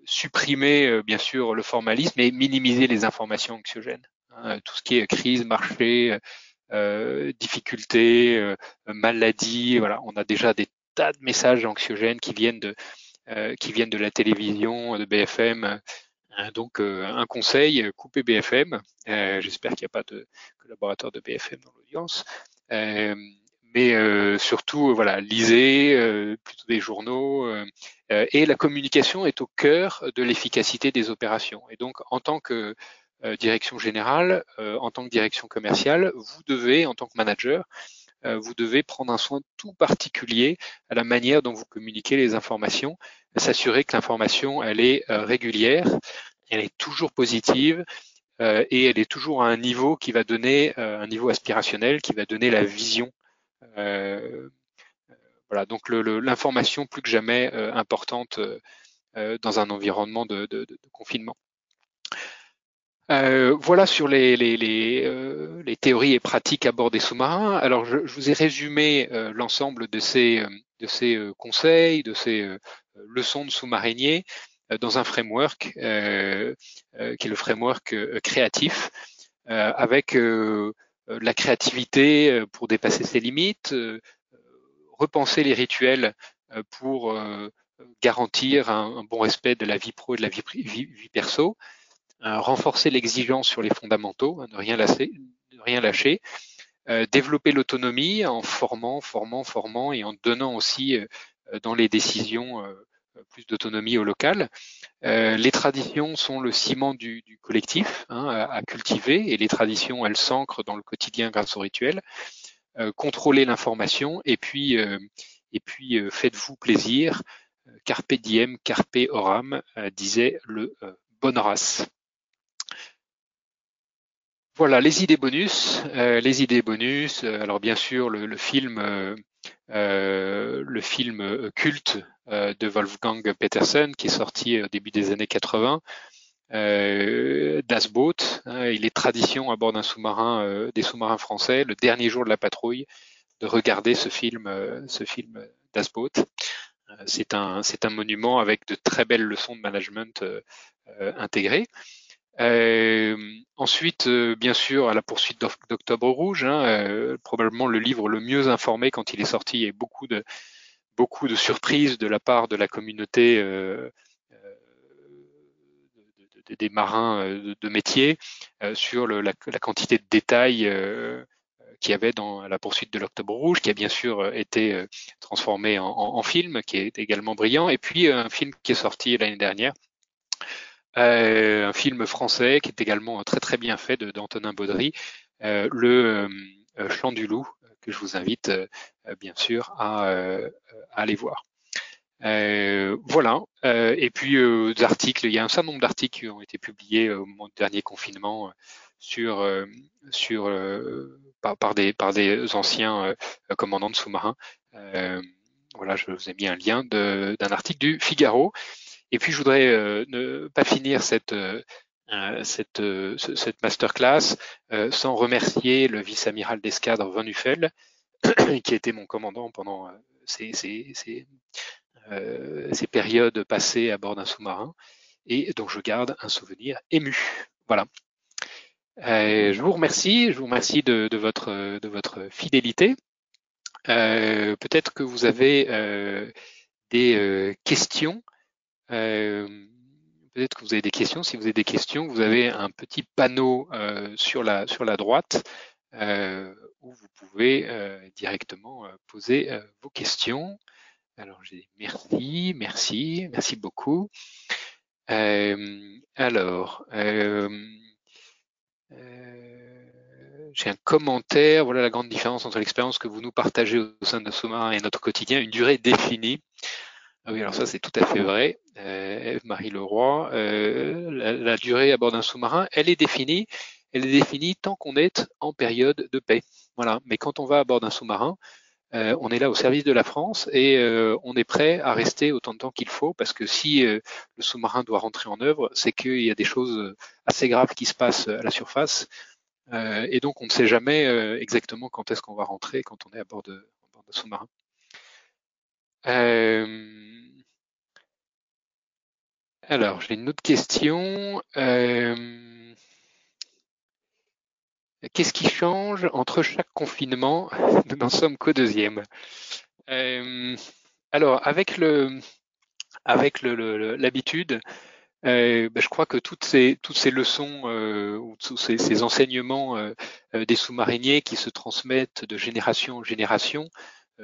supprimer bien sûr le formalisme et minimiser les informations anxiogènes. Hein, tout ce qui est crise, marché, euh, difficultés, maladie, voilà, on a déjà des tas de messages anxiogènes qui viennent de, euh, qui viennent de la télévision, de BFM. Euh, donc euh, un conseil, coupez BFM. J'espère qu'il n'y a pas de collaborateurs de BFM dans l'audience. mais surtout, voilà, lisez plutôt des journaux. et la communication est au cœur de l'efficacité des opérations. Et donc, en tant que direction générale, en tant que direction commerciale, vous devez, en tant que manager, euh, vous devez prendre un soin tout particulier à la manière dont vous communiquez les informations, s'assurer que l'information elle est euh, régulière, elle est toujours positive euh, et elle est toujours à un niveau qui va donner un niveau aspirationnel, qui va donner la vision. voilà, donc l'information plus que jamais importante dans un environnement de confinement. Euh, voilà sur euh, les, théories et pratiques à bord des sous-marins. Alors, je, vous ai résumé euh, l'ensemble de ces, de ces conseils, de ces leçons de sous-mariniers dans un framework qui est le framework créatif, avec la créativité pour dépasser ses limites, repenser les rituels pour garantir un, bon respect de la vie pro et de la vie, vie, perso, renforcer l'exigence sur les fondamentaux, hein, ne rien lâcher, lâcher développer l'autonomie en formant, formant, formant et en donnant aussi dans les décisions plus d'autonomie au local. Euh, les traditions sont le ciment du, collectif hein, à, cultiver et les traditions, elles s'ancrent dans le quotidien grâce au rituel. Euh, contrôlez l'information et puis, euh, et puis euh, faites-vous plaisir. Carpe diem, carpe oram, disait le bon Horace. Voilà les idées bonus. les idées bonus. alors bien sûr le, film euh, le film euh, culte euh, de Wolfgang Petersen qui est sorti au début des années 80. Das Boot, hein, il est tradition à bord d'un sous-marin, des sous-marins français, le dernier jour de la patrouille, de regarder ce film, ce film Das Boot. C'est un, c'est un monument avec de très belles leçons de management intégrées. Euh, ensuite, euh, bien sûr, à la poursuite d'Octobre Rouge, hein, euh, probablement le livre le mieux informé quand il est sorti, et beaucoup de beaucoup de surprises de la part de la communauté des marins de, métier sur la, quantité de détails qu'il y avait dans la poursuite de l'Octobre Rouge, qui a bien sûr été transformé en, en, film, qui est également brillant, et puis un film qui est sorti l'année dernière, euh, un film français qui est également très très bien fait d'Antonin Baudry, euh, le euh, Chant du loup, que je vous invite bien sûr à, aller voir. voilà. et puis des articles, il y a un certain nombre d'articles qui ont été publiés au moment du dernier confinement sur sur par, des par des anciens commandants de sous-marins. voilà, je vous ai mis un lien d'un article du Figaro et puis, je voudrais euh, ne pas finir cette, euh, euh, cette, cette masterclass sans remercier le vice-amiral d'escadre Van Uffel, qui été mon commandant pendant ces, ces, ces, ces périodes passées à bord d'un sous-marin et dont je garde un souvenir ému. Voilà. Euh, je vous remercie, je vous remercie de, de votre, de votre fidélité. Euh, Peut-être que vous avez euh, des questions euh, peut-être que vous avez des questions. Si vous avez des questions, vous avez un petit panneau euh, sur, la, sur la droite euh, où vous pouvez directement poser vos questions. Alors, j'ai merci, merci, merci beaucoup. alors, j'ai un commentaire. Voilà la grande différence entre l'expérience que vous nous partagez au sein de sous-marin et notre quotidien, une durée définie. Ah oui, alors ça c'est tout à fait vrai, euh, Marie Leroy. Euh, la, durée à bord d'un sous-marin, elle est définie. Elle est définie tant qu'on est en période de paix. Voilà. Mais quand on va à bord d'un sous-marin, euh, on est là au service de la France et euh, on est prêt à rester autant de temps qu'il faut parce que si euh, le sous-marin doit rentrer en œuvre, c'est qu'il y a des choses assez graves qui se passent à la surface et donc on ne sait jamais exactement quand est-ce qu'on va rentrer quand on est à bord de, d'un sous-marin. Alors, j'ai une autre question. Euh, qu'est-ce qui change entre chaque confinement Nous n'en sommes qu'au deuxième? Euh, alors, avec le, avec l'habitude, euh, ben, je crois que toutes ces, toutes ces leçons ou tous ces, enseignements des sous-mariniers qui se transmettent de génération en génération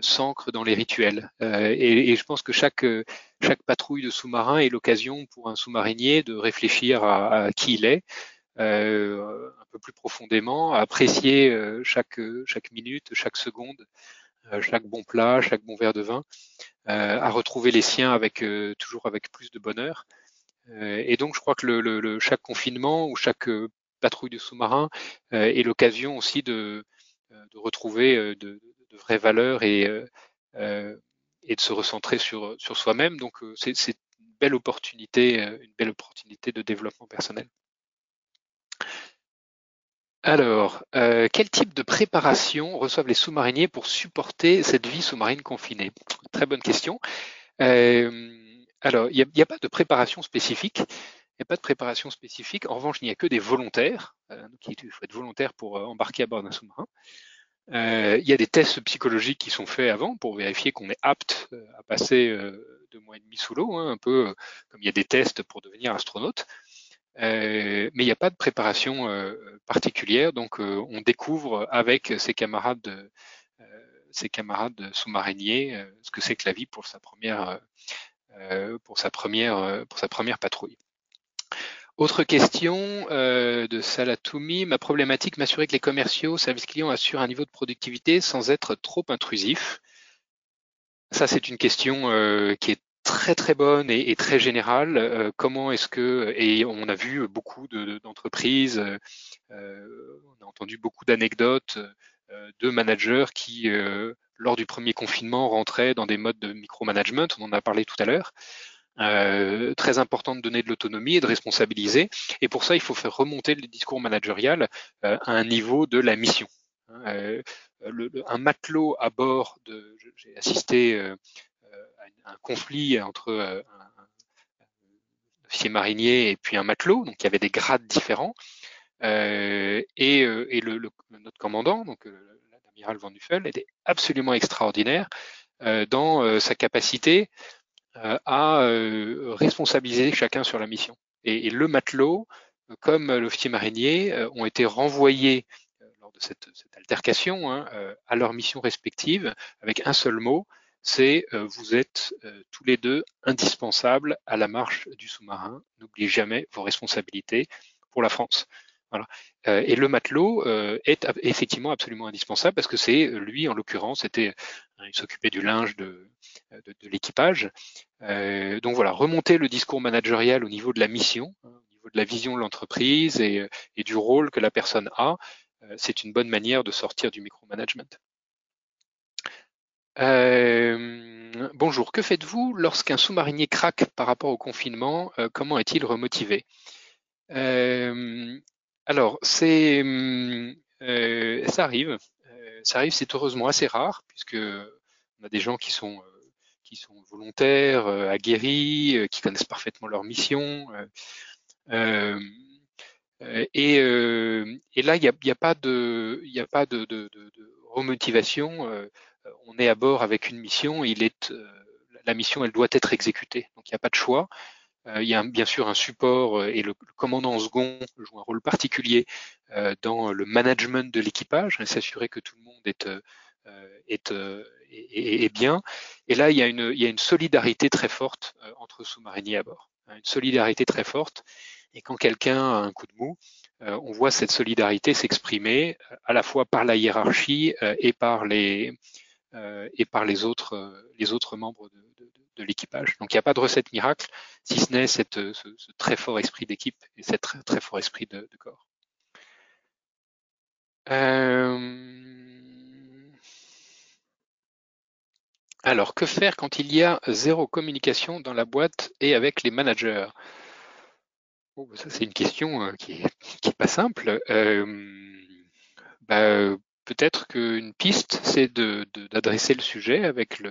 s'ancre dans les rituels. Euh, et, je pense que chaque, chaque patrouille de sous-marin est l'occasion pour un sous-marinier de réfléchir à, qui il est, euh, un peu plus profondément, à apprécier euh, chaque, chaque minute, chaque seconde, chaque bon plat, chaque bon verre de vin, à retrouver les siens avec toujours avec plus de bonheur. et donc, je crois que le, le, chaque confinement ou chaque patrouille de sous-marin est l'occasion aussi de, de retrouver de vraies valeurs et, euh, euh, et de se recentrer sur, sur soi-même. Donc euh, c'est une belle opportunité, une belle opportunité de développement personnel. Alors, quel type de préparation reçoivent les sous-mariniers pour supporter cette vie sous-marine confinée? Très bonne question. alors, il n'y a, pas de préparation spécifique. Il n'y a pas de préparation spécifique. En revanche, il n'y a que des volontaires. il faut être volontaire pour embarquer à bord d'un sous-marin. Il y a des tests psychologiques qui sont faits avant pour vérifier qu'on est apte à passer deux mois et demi sous l'eau, hein, un peu comme il y a des tests pour devenir astronaute. mais il n'y a pas de préparation particulière, donc on découvre avec ses camarades ses camarades sous-mariniers ce que c'est que la vie pour sa première pour sa première pour sa première patrouille. Autre question de Salatoumi. Ma problématique, m'assurer que les commerciaux, services clients assurent un niveau de productivité sans être trop intrusif. Ça, c'est une question qui est très très bonne et, très générale. comment est-ce que et on a vu beaucoup d'entreprises, on a entendu beaucoup d'anecdotes euh, de managers qui, euh, lors du premier confinement, rentraient dans des modes de micromanagement, on en a parlé tout à l'heure. Euh, très important de donner de l'autonomie et de responsabiliser. Et pour ça, il faut faire remonter le discours managérial à un niveau de la mission. Hein, un matelot à bord de, j'ai assisté à un conflit entre un, officier marinier et puis un matelot, donc il y avait des grades différents. Euh, et, euh, et le, le, notre commandant, donc euh, l'amiral Van Nuffel, était absolument extraordinaire dans sa capacité à responsabiliser chacun sur la mission. Et, et le matelot, comme l'officier marinier, ont été renvoyés lors de cette, cette altercation hein, à leur mission respective avec un seul mot, c'est vous êtes tous les deux indispensables à la marche du sous-marin. N'oubliez jamais vos responsabilités pour la France. Voilà. Euh, et le matelot euh, est effectivement absolument indispensable parce que c'est lui, en l'occurrence, était, euh, il s'occupait du linge de, de, de l'équipage. donc voilà, remonter le discours managérial au niveau de la mission, hein, au niveau de la vision de l'entreprise et, et, du rôle que la personne a, c'est une bonne manière de sortir du micromanagement. Euh, bonjour, que faites-vous lorsqu'un sous-marinier craque par rapport au confinement Comment est-il remotivé? Euh, alors, euh, ça arrive. Euh, ça arrive, c'est heureusement assez rare, puisque on a des gens qui sont euh, qui sont volontaires, aguerris, qui connaissent parfaitement leur mission. Et, et, là, il n'y a, pas de, remotivation. on est à bord avec une mission. La mission, elle doit être exécutée. Donc, il n'y a pas de choix. Euh, il y a bien sûr un support euh, et le, commandant second joue un rôle particulier euh, dans le management de l'équipage s'assurer que tout le monde est, est, est, est, bien. Et là, il y a une, il y a une solidarité très forte entre sous-mariniers à bord. Hein, une solidarité très forte. Et quand quelqu'un a un coup de mou, on voit cette solidarité s'exprimer à la fois par la hiérarchie et par les, et par les autres, les autres membres de, l'équipage. Donc il n'y a pas de recette miracle, si ce n'est ce, très fort esprit d'équipe et ce très, très fort esprit de, corps. Euh, alors, que faire quand il y a zéro communication dans la boîte et avec les managers? Oh, bah, Ça, c'est une question euh, qui n'est pas simple. Euh, bah, peut-être qu'une piste, c'est d'adresser le sujet avec,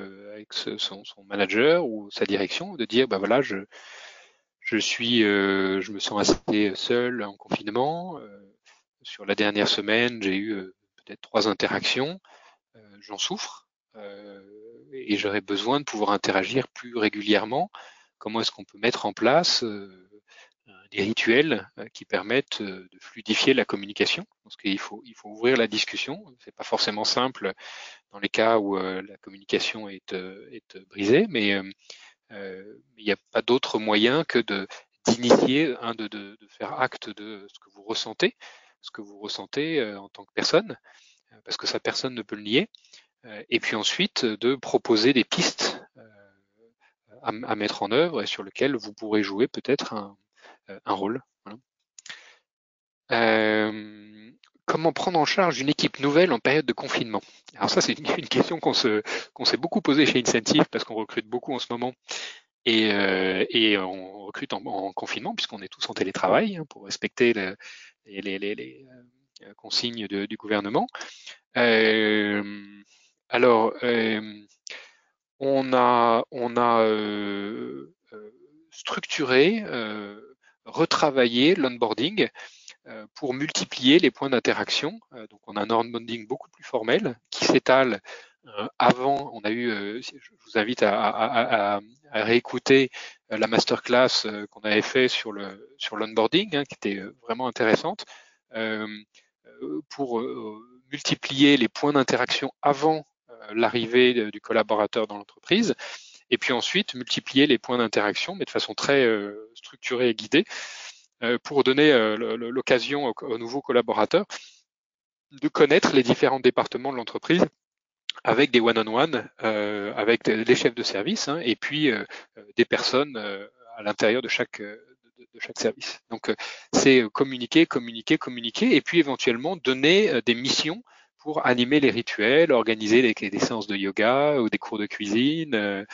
son, manager ou sa direction, de dire, ben voilà, je, suis, euh, je me sens assez seul en confinement. Sur la dernière semaine, j'ai eu peut-être trois interactions. J'en souffre et j'aurais besoin de pouvoir interagir plus régulièrement. Comment est-ce qu'on peut mettre en place des rituels euh, qui permettent euh, de fluidifier la communication? Parce qu'il faut, il faut ouvrir la discussion. C'est pas forcément simple dans les cas où euh, la communication est, brisée, mais il n'y a pas d'autre moyen que d'initier, de, de, de, faire acte de ce que vous ressentez, ce que vous ressentez en tant que personne, parce que ça personne ne peut le nier. Et puis ensuite de proposer des pistes à, à mettre en œuvre et sur lesquelles vous pourrez jouer peut-être un, euh, un rôle. Euh, comment prendre en charge une équipe nouvelle en période de confinement? Alors ça, c'est une, question qu'on se qu'on s'est beaucoup posée chez Incentive parce qu'on recrute beaucoup en ce moment et, euh, et on recrute en, confinement puisqu'on est tous en télétravail hein, pour respecter les, les, les, consignes du gouvernement. Alors, on a on a structuré retravailler l'onboarding pour multiplier les points d'interaction. donc on a un onboarding beaucoup plus formel qui s'étale avant, on a eu, je vous invite à, réécouter la masterclass qu'on avait fait sur le sur l'onboarding, hein, qui était vraiment intéressante, pour multiplier les points d'interaction avant l'arrivée du collaborateur dans l'entreprise et puis ensuite multiplier les points d'interaction, mais de façon très euh, structurée et guidée, euh, pour donner euh, l'occasion aux, nouveaux collaborateurs de connaître les différents départements de l'entreprise avec des one-on-one, avec les chefs de service, hein, et puis des personnes à l'intérieur de chaque de, chaque service. Donc c'est communiquer, communiquer, communiquer, et puis éventuellement donner des missions pour animer les rituels, organiser des séances de yoga ou des cours de cuisine,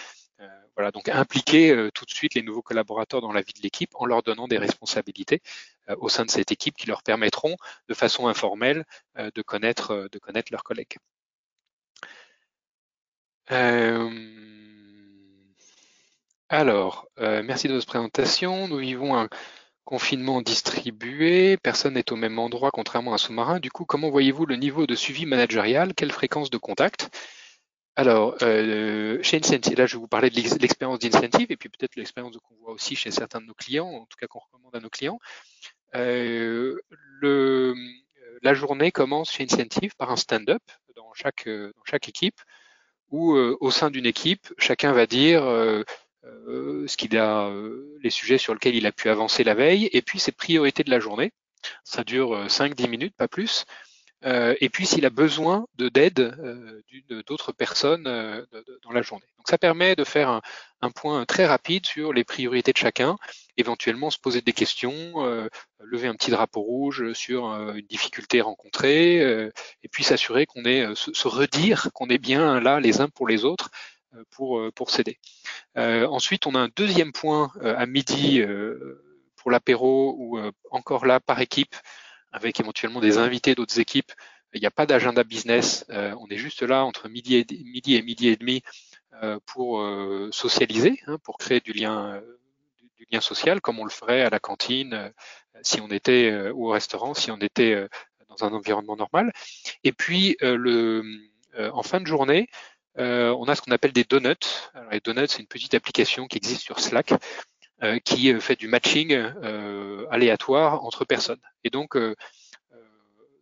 voilà, donc impliquer euh, tout de suite les nouveaux collaborateurs dans la vie de l'équipe en leur donnant des responsabilités euh, au sein de cette équipe qui leur permettront de façon informelle euh, de connaître, de connaître leurs collègues. alors, merci de votre présentation. Nous vivons un confinement distribué, personne n'est au même endroit contrairement à un sous-marin. Du coup, comment voyez-vous le niveau de suivi managérial? Quelle fréquence de contact? Alors, euh, chez Incentive, là, je vais vous parler de l'expérience d'Incentive et puis peut-être l'expérience qu'on voit aussi chez certains de nos clients, en tout cas qu'on recommande à nos clients. Euh, la journée commence chez Incentive par un stand-up dans chaque, équipe où, euh, au sein d'une équipe, chacun va dire ce qu'il a, les sujets sur lesquels il a pu avancer la veille et puis ses priorités de la journée. Ça dure 5-10 minutes, pas plus. Euh, et puis s'il a besoin de d'aide euh, d'autres personnes euh, dans la journée. Donc ça permet de faire un, point très rapide sur les priorités de chacun, éventuellement se poser des questions, lever un petit drapeau rouge sur une difficulté rencontrée, et puis s'assurer qu'on est, se, redire qu'on est bien là les uns pour les autres pour, pour s'aider. ensuite, on a un deuxième point à midi pour l'apéro ou encore là par équipe avec éventuellement des invités d'autres équipes. Il n'y a pas d'agenda business. Euh, on est juste là entre midi et midi et midi et demi euh, pour euh, socialiser, hein, pour créer du lien, du, lien social, comme on le ferait à la cantine si on était ou au restaurant, si on était dans un environnement normal. Et puis le, en fin de journée, on a ce qu'on appelle des donuts. Alors, les donuts, c'est une petite application qui existe sur Slack euh, qui euh, fait du matching euh, aléatoire entre personnes. Et donc,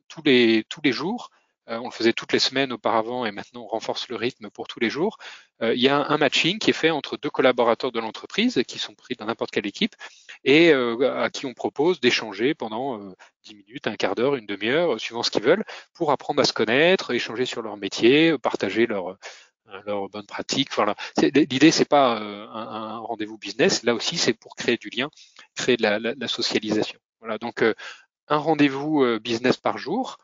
tous, les, tous les jours, on le faisait toutes les semaines auparavant et maintenant on renforce le rythme pour tous les jours. il y a un, matching qui est fait entre deux collaborateurs de l'entreprise qui sont pris dans n'importe quelle équipe et à qui on propose d'échanger pendant 10 minutes, un quart d'heure, une demi-heure, suivant ce qu'ils veulent, pour apprendre à se connaître, échanger sur leur métier, partager leur, leurs bonnes pratiques. L'idée, c'est pas euh, un, rendez-vous business. Là aussi, c'est pour créer du lien, créer de la, socialisation. Voilà. Donc, euh, un rendez-vous euh, business par jour,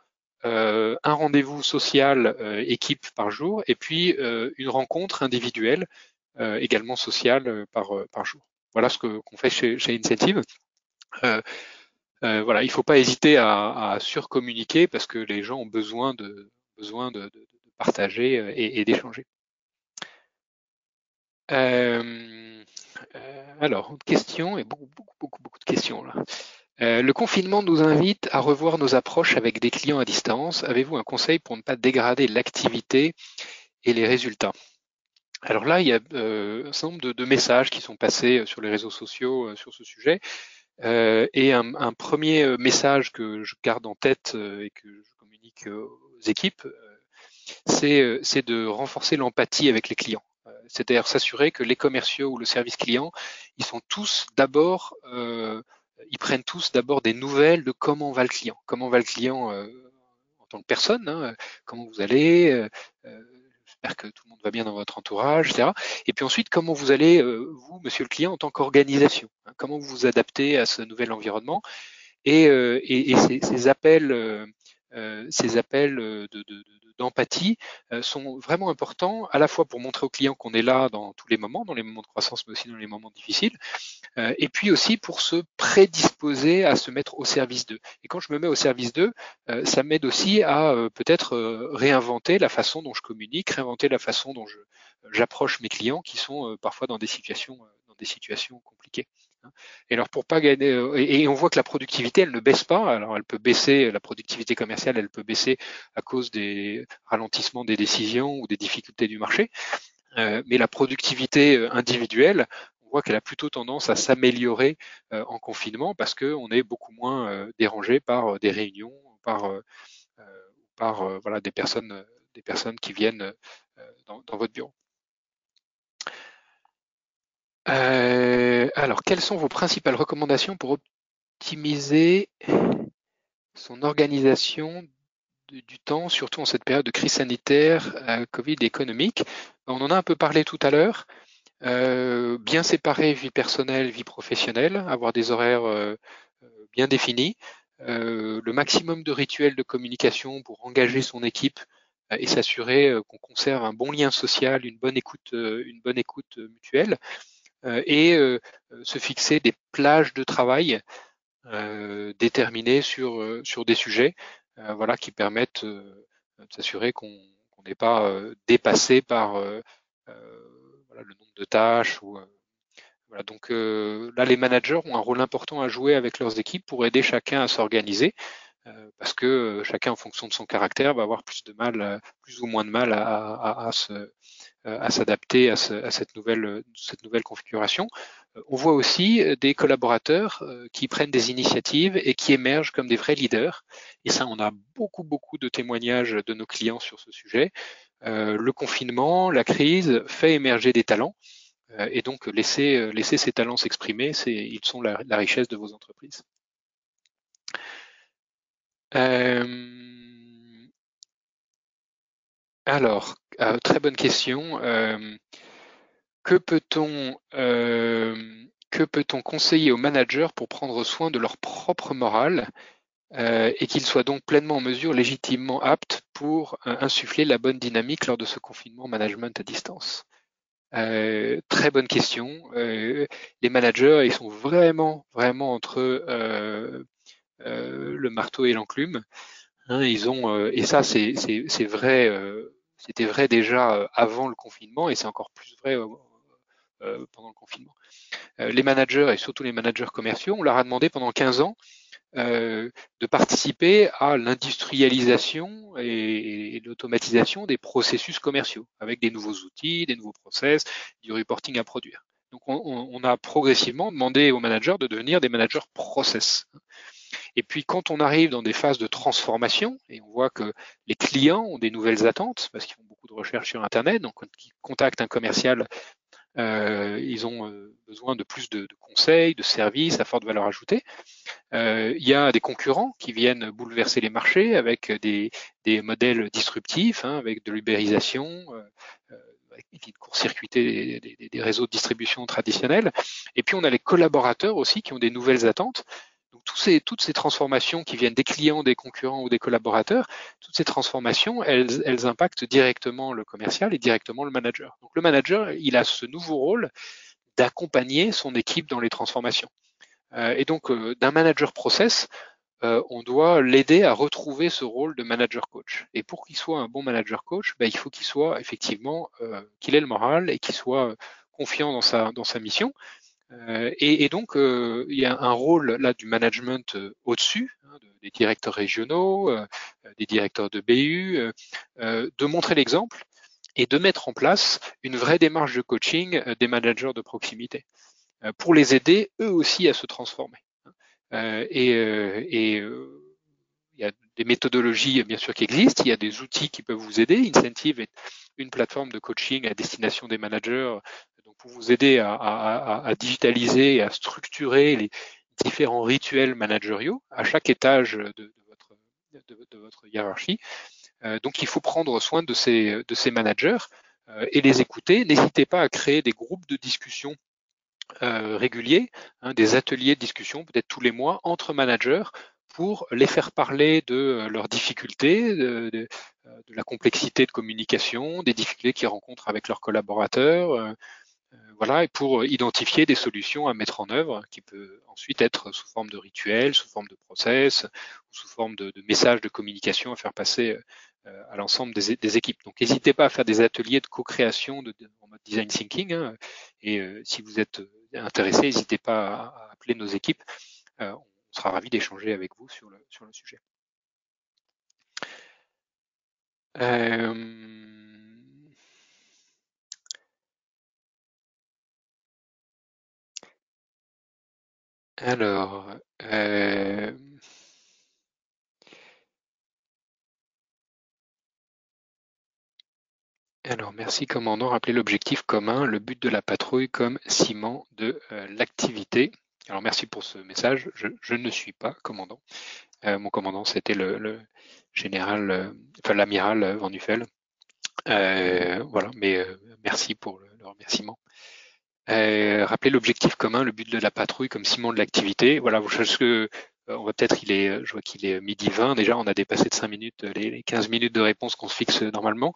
un rendez-vous social équipe par jour, et puis une rencontre individuelle également sociale par par jour. Voilà ce qu'on fait chez, chez voilà, il ne faut pas hésiter à, à surcommuniquer parce que les gens ont besoin de besoin de, de, partager et, et d'échanger. Euh, euh, alors, une question et beaucoup, beaucoup, beaucoup, beaucoup de questions là. Euh, le confinement nous invite à revoir nos approches avec des clients à distance. Avez-vous un conseil pour ne pas dégrader l'activité et les résultats? Alors là, il y a un certain nombre de, messages qui sont passés sur les réseaux sociaux sur ce sujet. et un, premier message que je garde en tête et que je communique aux équipes, c'est de renforcer l'empathie avec les clients c'est-à-dire s'assurer que les commerciaux ou le service client, ils sont tous d'abord, euh, ils prennent tous d'abord des nouvelles de comment va le client, comment va le client euh, en tant que personne, hein, comment vous allez, euh, j'espère que tout le monde va bien dans votre entourage, etc. Et puis ensuite, comment vous allez, vous, monsieur le client, en tant qu'organisation, hein, comment vous vous adaptez à ce nouvel environnement. Et, et, et ces, ces, appels, ces appels de, de, de d'empathie euh, sont vraiment importants à la fois pour montrer aux clients qu'on est là dans tous les moments, dans les moments de croissance, mais aussi dans les moments difficiles, euh, et puis aussi pour se prédisposer à se mettre au service d'eux. Et quand je me mets au service d'eux, euh, ça m'aide aussi à peut-être réinventer la façon dont je communique, réinventer la façon dont j'approche mes clients qui sont parfois dans des situations dans des situations compliquées. Et alors pour pas gagner, et on voit que la productivité, elle ne baisse pas. Alors elle peut baisser, la productivité commerciale, elle peut baisser à cause des ralentissements des décisions ou des difficultés du marché. mais la productivité individuelle, on voit qu'elle a plutôt tendance à s'améliorer en confinement parce qu'on est beaucoup moins dérangé par des réunions, par par euh, voilà, des, personnes, euh, des personnes qui viennent euh, dans, votre bureau. Alors, quelles sont vos principales recommandations pour optimiser son organisation du temps, surtout en cette période de crise sanitaire, Covid économique? On en a un peu parlé tout à l'heure. bien séparer vie personnelle, vie professionnelle, avoir des horaires bien définis, euh, le maximum de rituels de communication pour engager son équipe euh, et s'assurer euh, qu'on conserve un bon lien social, une bonne écoute, une bonne écoute mutuelle, et se fixer des plages de travail déterminées sur sur des sujets, voilà, qui permettent de s'assurer qu'on n'est pas dépassé par le nombre de tâches ou voilà, donc euh, là, les managers ont un rôle important à jouer avec leurs équipes pour aider chacun à s'organiser, euh, parce que euh, chacun, en fonction de son caractère, va avoir plus de mal, plus ou moins de mal à, à, à, s'adapter à, cette nouvelle, cette nouvelle configuration. On voit aussi des collaborateurs qui prennent des initiatives et qui émergent comme des vrais leaders. Et ça, on a beaucoup, beaucoup de témoignages de nos clients sur ce sujet. le confinement, la crise fait émerger des talents. Euh, et donc laisser, euh, laisser ces talents s'exprimer, ils sont la, richesse de vos entreprises. Euh, alors, très bonne question. que peut-on que peut-on conseiller aux managers pour prendre soin de leur propre morale et qu'ils soient donc pleinement en mesure, légitimement aptes pour insuffler la bonne dynamique lors de ce confinement management à distance? Euh, très bonne question. Euh, les managers, ils sont vraiment, vraiment entre euh, le marteau et l'enclume. Hein, ils ont, et ça, c'est vrai. C'était vrai déjà avant le confinement et c'est encore plus vrai pendant le confinement. les managers et surtout les managers commerciaux, on leur a demandé pendant 15 ans euh, de participer à l'industrialisation et, l'automatisation des processus commerciaux avec des nouveaux outils, des nouveaux process, du reporting à produire. Donc on, a progressivement demandé aux managers de devenir des managers process. Et puis quand on arrive dans des phases de transformation, et on voit que les clients ont des nouvelles attentes, parce qu'ils font beaucoup de recherches sur Internet, donc quand ils contactent un commercial euh, ils ont euh, besoin de plus de, conseils, de services à forte valeur ajoutée. Euh, il y a des concurrents qui viennent bouleverser les marchés avec des, modèles disruptifs, hein, avec de l'ubérisation, qui court-circuiter des, des, réseaux de distribution traditionnels. Et puis on a les collaborateurs aussi qui ont des nouvelles attentes ces, toutes ces transformations qui viennent des clients, des concurrents ou des collaborateurs, toutes ces transformations, elles, elles impactent directement le commercial et directement le manager. Donc le manager, il a ce nouveau rôle d'accompagner son équipe dans les transformations. Euh, et donc euh, d'un manager process, euh, on doit l'aider à retrouver ce rôle de manager coach. Et pour qu'il soit un bon manager coach, ben, il faut qu'il soit effectivement qu'il ait le moral et qu'il soit confiant dans sa dans sa mission. Euh, et, donc, euh, il y a un rôle là du management euh, au-dessus, hein, des directeurs régionaux, des directeurs de BU, de montrer l'exemple et de mettre en place une vraie démarche de coaching des managers de proximité pour les aider eux aussi à se transformer. et, et il y a des méthodologies bien sûr qui existent, il y a des outils qui peuvent vous aider. Incentive est une plateforme de coaching à destination des managers pour vous aider à, digitaliser et à structurer les différents rituels managériaux à chaque étage de, votre, hiérarchie. Euh, donc il faut prendre soin de ces, de ces managers euh, et les écouter. N'hésitez pas à créer des groupes de discussion euh, réguliers, hein, des ateliers de discussion peut-être tous les mois entre managers pour les faire parler de leurs difficultés, de, la complexité de communication, des difficultés qu'ils rencontrent avec leurs collaborateurs, euh, voilà, et pour identifier des solutions à mettre en œuvre, qui peut ensuite être sous forme de rituel, sous forme de process, ou sous forme de, de messages de communication à faire passer euh, à l'ensemble des, équipes. Donc n'hésitez pas à faire des ateliers de co-création de, en mode design thinking. Hein, et euh, si vous êtes intéressés, n'hésitez pas à, appeler nos équipes. on sera ravis d'échanger avec vous sur le, sur le sujet. Alors, euh, alors merci commandant. Rappelez l'objectif commun, le but de la patrouille comme ciment de euh, l'activité. Alors merci pour ce message. Je, ne suis pas commandant. Euh, mon commandant, c'était le, général, enfin l'amiral Van Nuffel. voilà, mais merci pour le remerciement. Euh, rappeler l'objectif commun, le but de la patrouille comme ciment de l'activité. Voilà, que euh, on va peut-être, il est, je vois qu'il est midi 20 déjà, on a dépassé de 5 minutes les, 15 minutes de réponse qu'on se fixe normalement.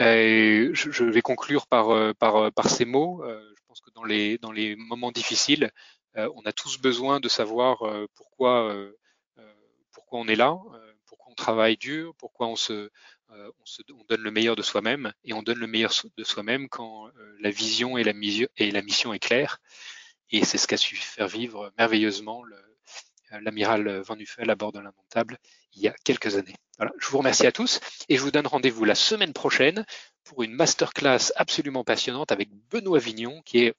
Euh, je, vais conclure par, euh, par, par ces mots. je pense que dans les, dans les moments difficiles, on a tous besoin de savoir pourquoi, pourquoi on est là, pourquoi on travaille dur, pourquoi on se, euh, on, donne le meilleur de soi-même et on donne le meilleur de soi-même quand euh, la vision et la, mission est claire. Et c'est ce qu'a su faire vivre merveilleusement euh, l'amiral Van Nuffel à bord de l'Indomptable il y a quelques années. Voilà, je vous remercie à tous et je vous donne rendez-vous la semaine prochaine pour une masterclass absolument passionnante avec Benoît Vignon, qui est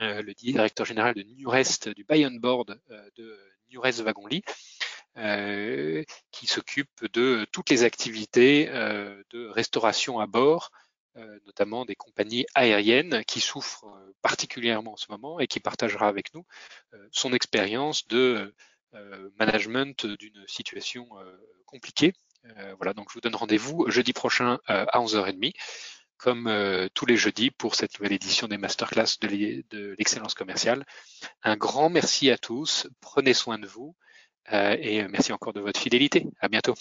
le directeur général de Nurest, du buy on board de Nurest Wagonly. Euh, qui s'occupe de toutes les activités euh, de restauration à bord, euh, notamment des compagnies aériennes qui souffrent particulièrement en ce moment et qui partagera avec nous son expérience de management d'une situation compliquée. voilà, donc je vous donne rendez-vous jeudi prochain à 11h30 comme tous les jeudis pour cette nouvelle édition des masterclass de l'excellence commerciale. Un grand merci à tous, prenez soin de vous et merci encore de votre fidélité. À bientôt.